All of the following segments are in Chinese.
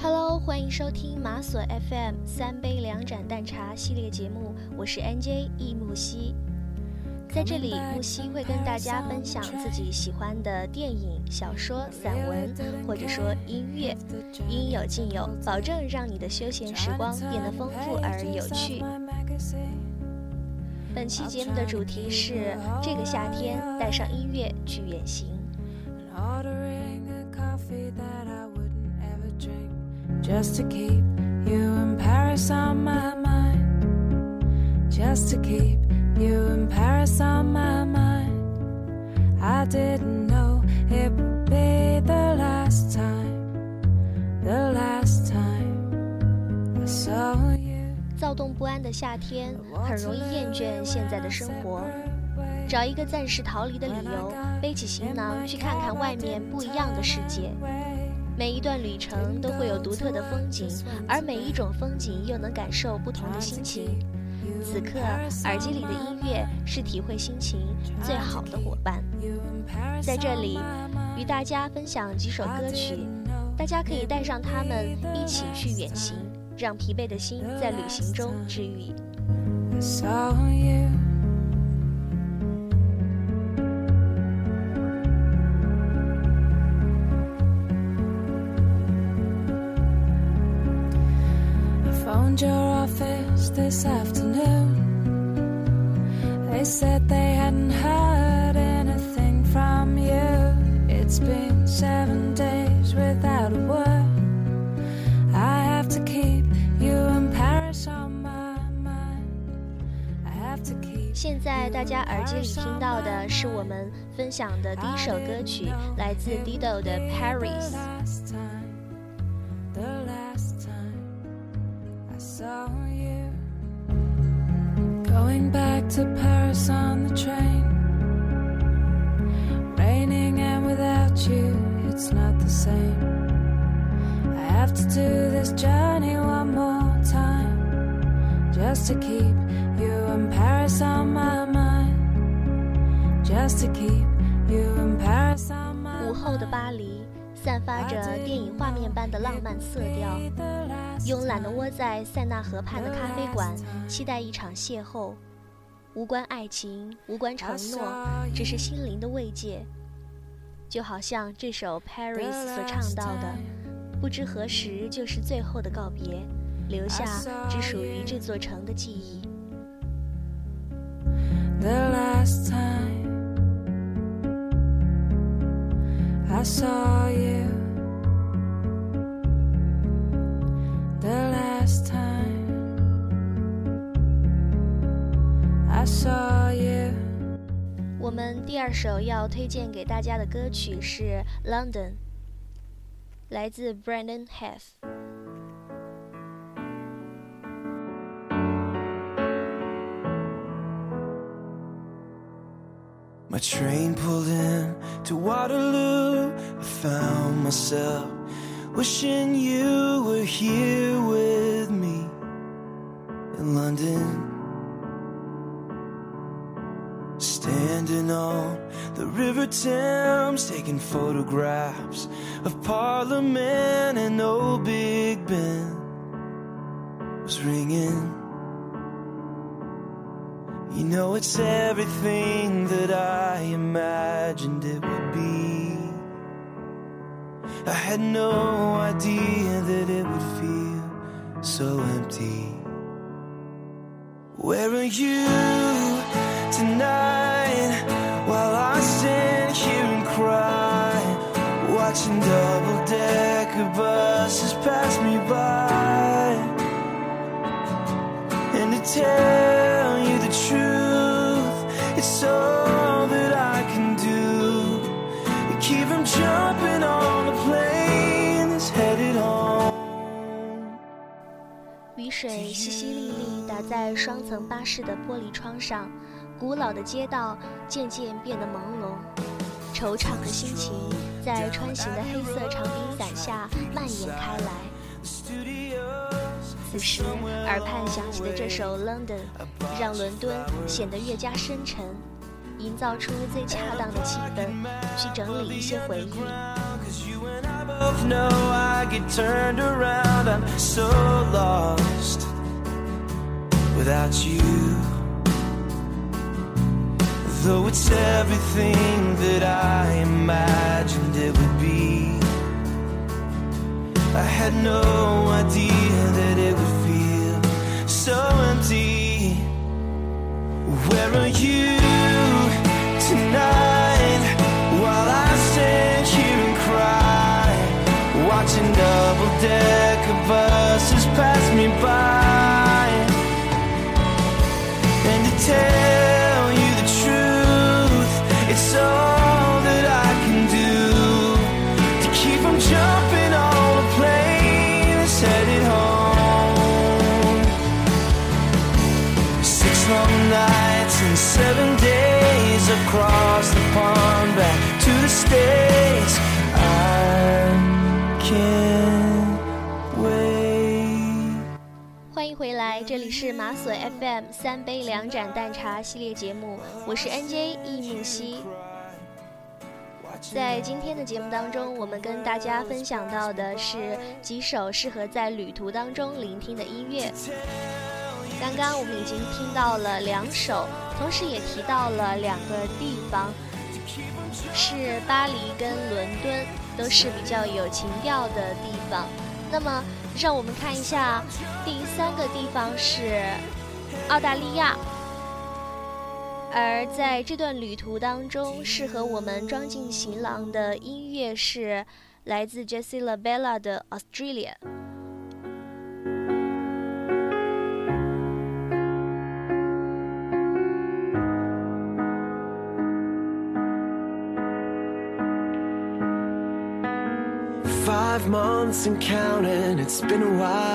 Hello，欢迎收听马索 FM 三杯两盏淡茶系列节目，我是 NJ 易木西。在这里，木西会跟大家分享自己喜欢的电影、小说、散文，或者说音乐，应有尽有，保证让你的休闲时光变得丰富而有趣。本期节目的主题是这个夏天带上音乐去远行。Just to keep you in Paris on my mind. Just to keep you in Paris on my mind. I didn't know it would be the last time, the last time I saw you. 躁动不安的夏天，很容易厌倦现在的生活，找一个暂时逃离的理由，背起行囊去看看外面不一样的世界。每一段旅程都会有独特的风景，而每一种风景又能感受不同的心情。此刻，耳机里的音乐是体会心情最好的伙伴。在这里，与大家分享几首歌曲，大家可以带上它们一起去远行，让疲惫的心在旅行中治愈。your office this afternoon. They said they hadn't heard anything from you. It's been seven days without a word. I have to keep you in Paris on my mind. I have to keep. 现在大家耳机里听到的是我们分享的第一首歌曲，来自 Dido 的 Paris。 Going back to Paris on the train. Raining and without you, it's not the same. I have to do this journey one more time. Just to keep you in Paris on my mind. Just to keep you in Paris on my mind. 散发着电影画面般的浪漫色调，慵懒地窝在塞纳河畔的咖啡馆，期待一场邂逅，无关爱情，无关承诺，只是心灵的慰藉。就好像这首《Paris》所唱到的，不知何时就是最后的告别，留下只属于这座城的记忆。I saw you the last time I saw you。我们第二首要推荐给大家的歌曲是《London》，来自 Brandon Heath。My train pulled in to Waterloo. I found myself wishing you were here with me in London. Standing on the River Thames, taking photographs of Parliament and old Big Ben was ringing. You know it's everything that I imagined it would be. I had no idea that it would feel so empty. Where are you tonight while I stand here and cry? Watching double decker buses pass me by. And to tell 水淅淅沥沥打在双层巴士的玻璃窗上，古老的街道渐渐变得朦胧，惆怅的心情在穿行的黑色长柄伞下蔓延开来。此时，耳畔响起的这首《London》，让伦敦显得越加深沉，营造出最恰当的气氛，去整理一些回忆。Know I I get turned around, I'm so lost without you. Though it's everything that I imagined it would be, I had no idea that it would feel so empty. Where are you across the pond back to the States. I can't wait. 欢迎回来，这里是马索 FM 三杯两盏淡茶系列节目，我是 NJ 易命熙。在今天的节目当中，我们跟大家分享到的是几首适合在旅途当中聆听的音乐。刚刚我们已经听到了两首，同时也提到了两个地方，是巴黎跟伦敦，都是比较有情调的地方。那么，让我们看一下第三个地方是澳大利亚。而在这段旅途当中，适合我们装进行囊的音乐是来自 Jessie Labella 的《Australia》。Months and counting, it's been a while.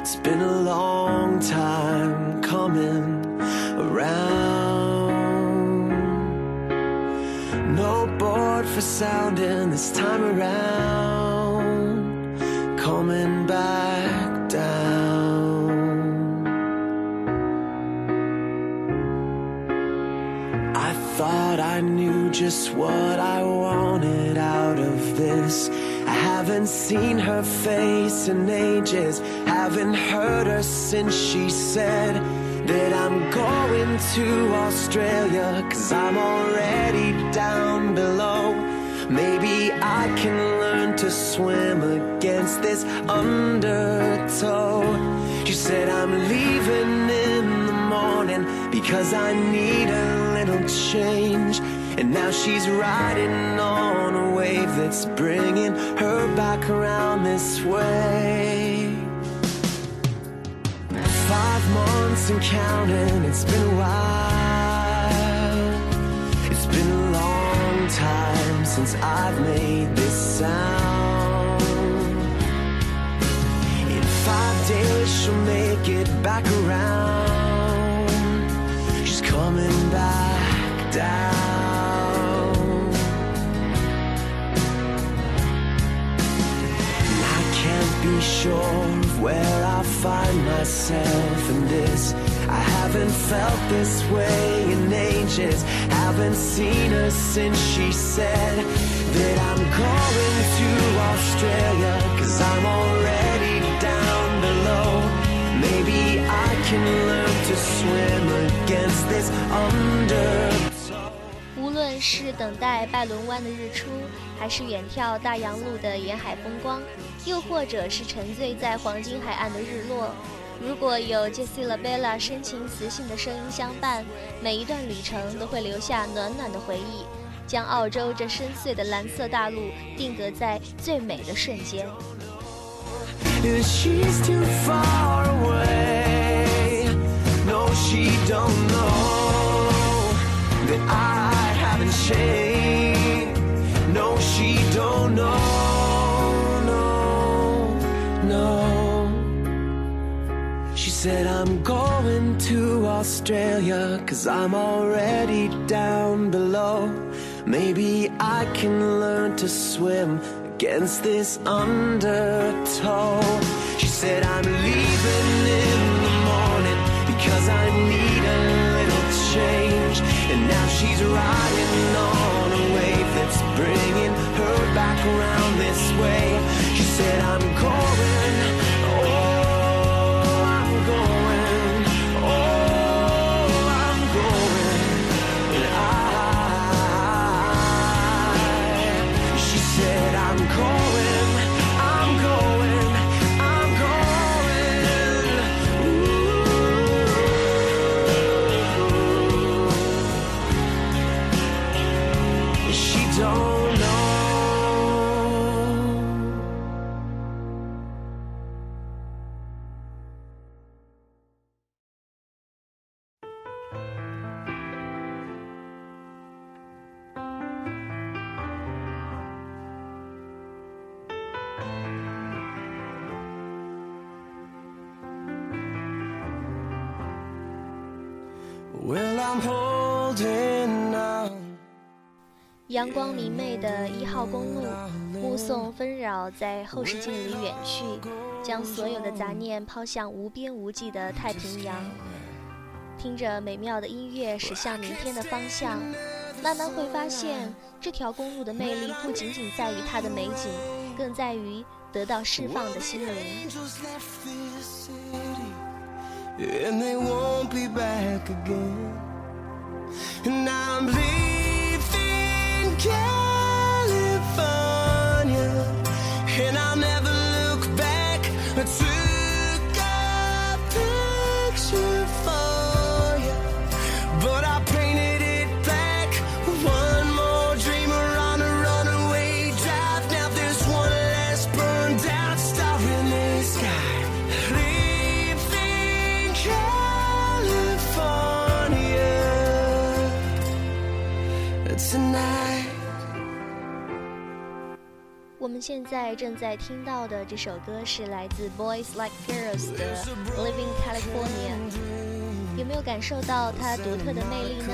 It's been a long time coming around. No board for sounding this time around. Coming back just what I wanted out of this. I haven't seen her face in ages, haven't heard her since she said that I'm going to Australia, cause I'm already down below. Maybe I can learn to swim against this undertow. She said, I'm leaving in the morning because I need a little change. And now she's riding on a wave that's bringing her back around this way. Five months and counting, it's been a while. It's been a long time since I've made this sound. In five days, she'll make it back around. She's coming back down. Be sure of where I find myself in this. I haven't felt this way in ages. Haven't seen her since she said that I'm going to Australia. Cause I'm already down below. Maybe I can learn to swim against this undertow. 无论是等待拜伦湾的日出，还是远眺大洋路的沿海风光，又或者是沉醉在黄金海岸的日落，如果有 Jessie Labella 深情磁性的声音相伴，每一段旅程都会留下暖暖的回忆，将澳洲这深邃的蓝色大陆定格在最美的瞬间。No, she don't know. No, no. She said, I'm going to Australia, cause I'm already down below. Maybe I can learn to swim against this undertow. She said, I'm leaving she's riding on a wave that's bringing her back around this way. She said, I'm going. 阳光明媚的一号公路，目送纷扰在后视镜里远去，将所有的杂念抛向无边无际的太平洋。听着美妙的音乐驶向明天的方向，慢慢会发现，这条公路的魅力不仅仅在于它的美景，更在于得到释放的心灵。And I'm leaving. 我们现在正在听到的这首歌是来自 Boys Like Girls 的《Living California》，有没有感受到它独特的魅力呢？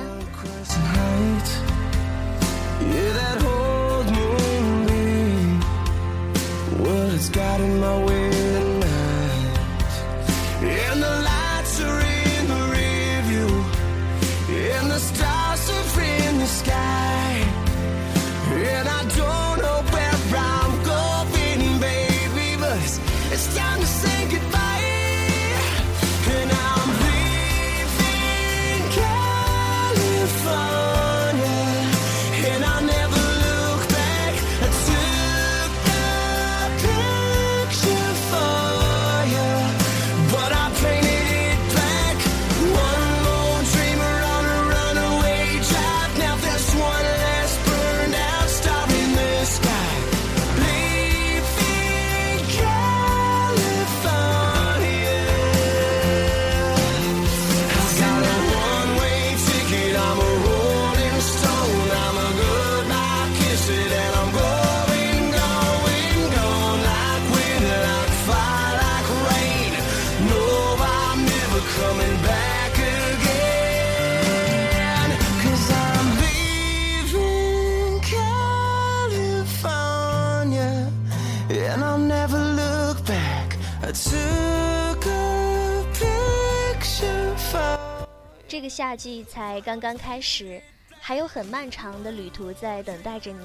I'll never look back. I took a picture for. 这个夏季才刚刚开始，还有很漫长的旅途在等待着你。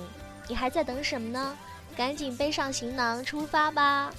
你还在等什么呢？赶紧背上行囊出发吧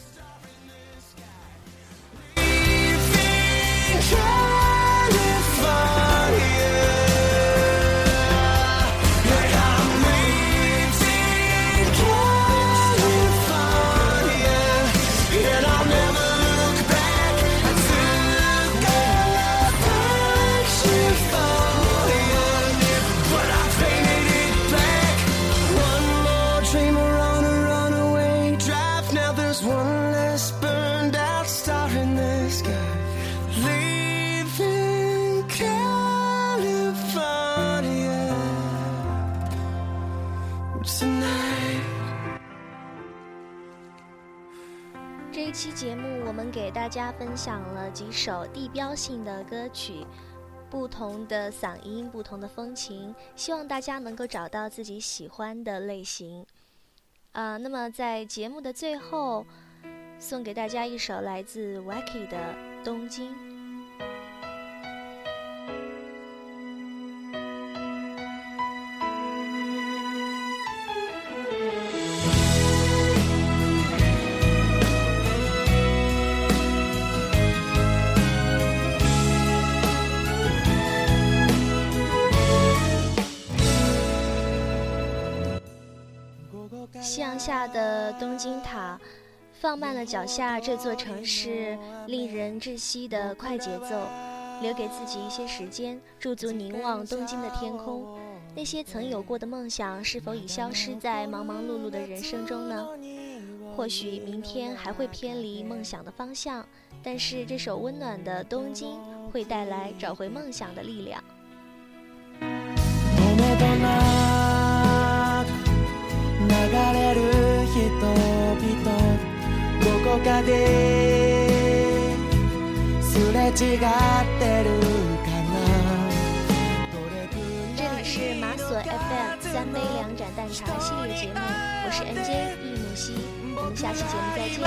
大家分享了几首地标性的歌曲，不同的嗓音，不同的风情，希望大家能够找到自己喜欢的类型。啊、那么在节目的最后，送给大家一首来自 Wacky 的《东京》。下的东京塔，放慢了脚下这座城市令人窒息的快节奏，留给自己一些时间，驻足凝望东京的天空。那些曾有过的梦想，是否已消失在忙忙碌碌的人生中呢？或许明天还会偏离梦想的方向，但是这首温暖的东京会带来找回梦想的力量。这里是马索 FM 三杯两盏淡茶系列节目，我是 NJ 易木西。我们下期节目再见。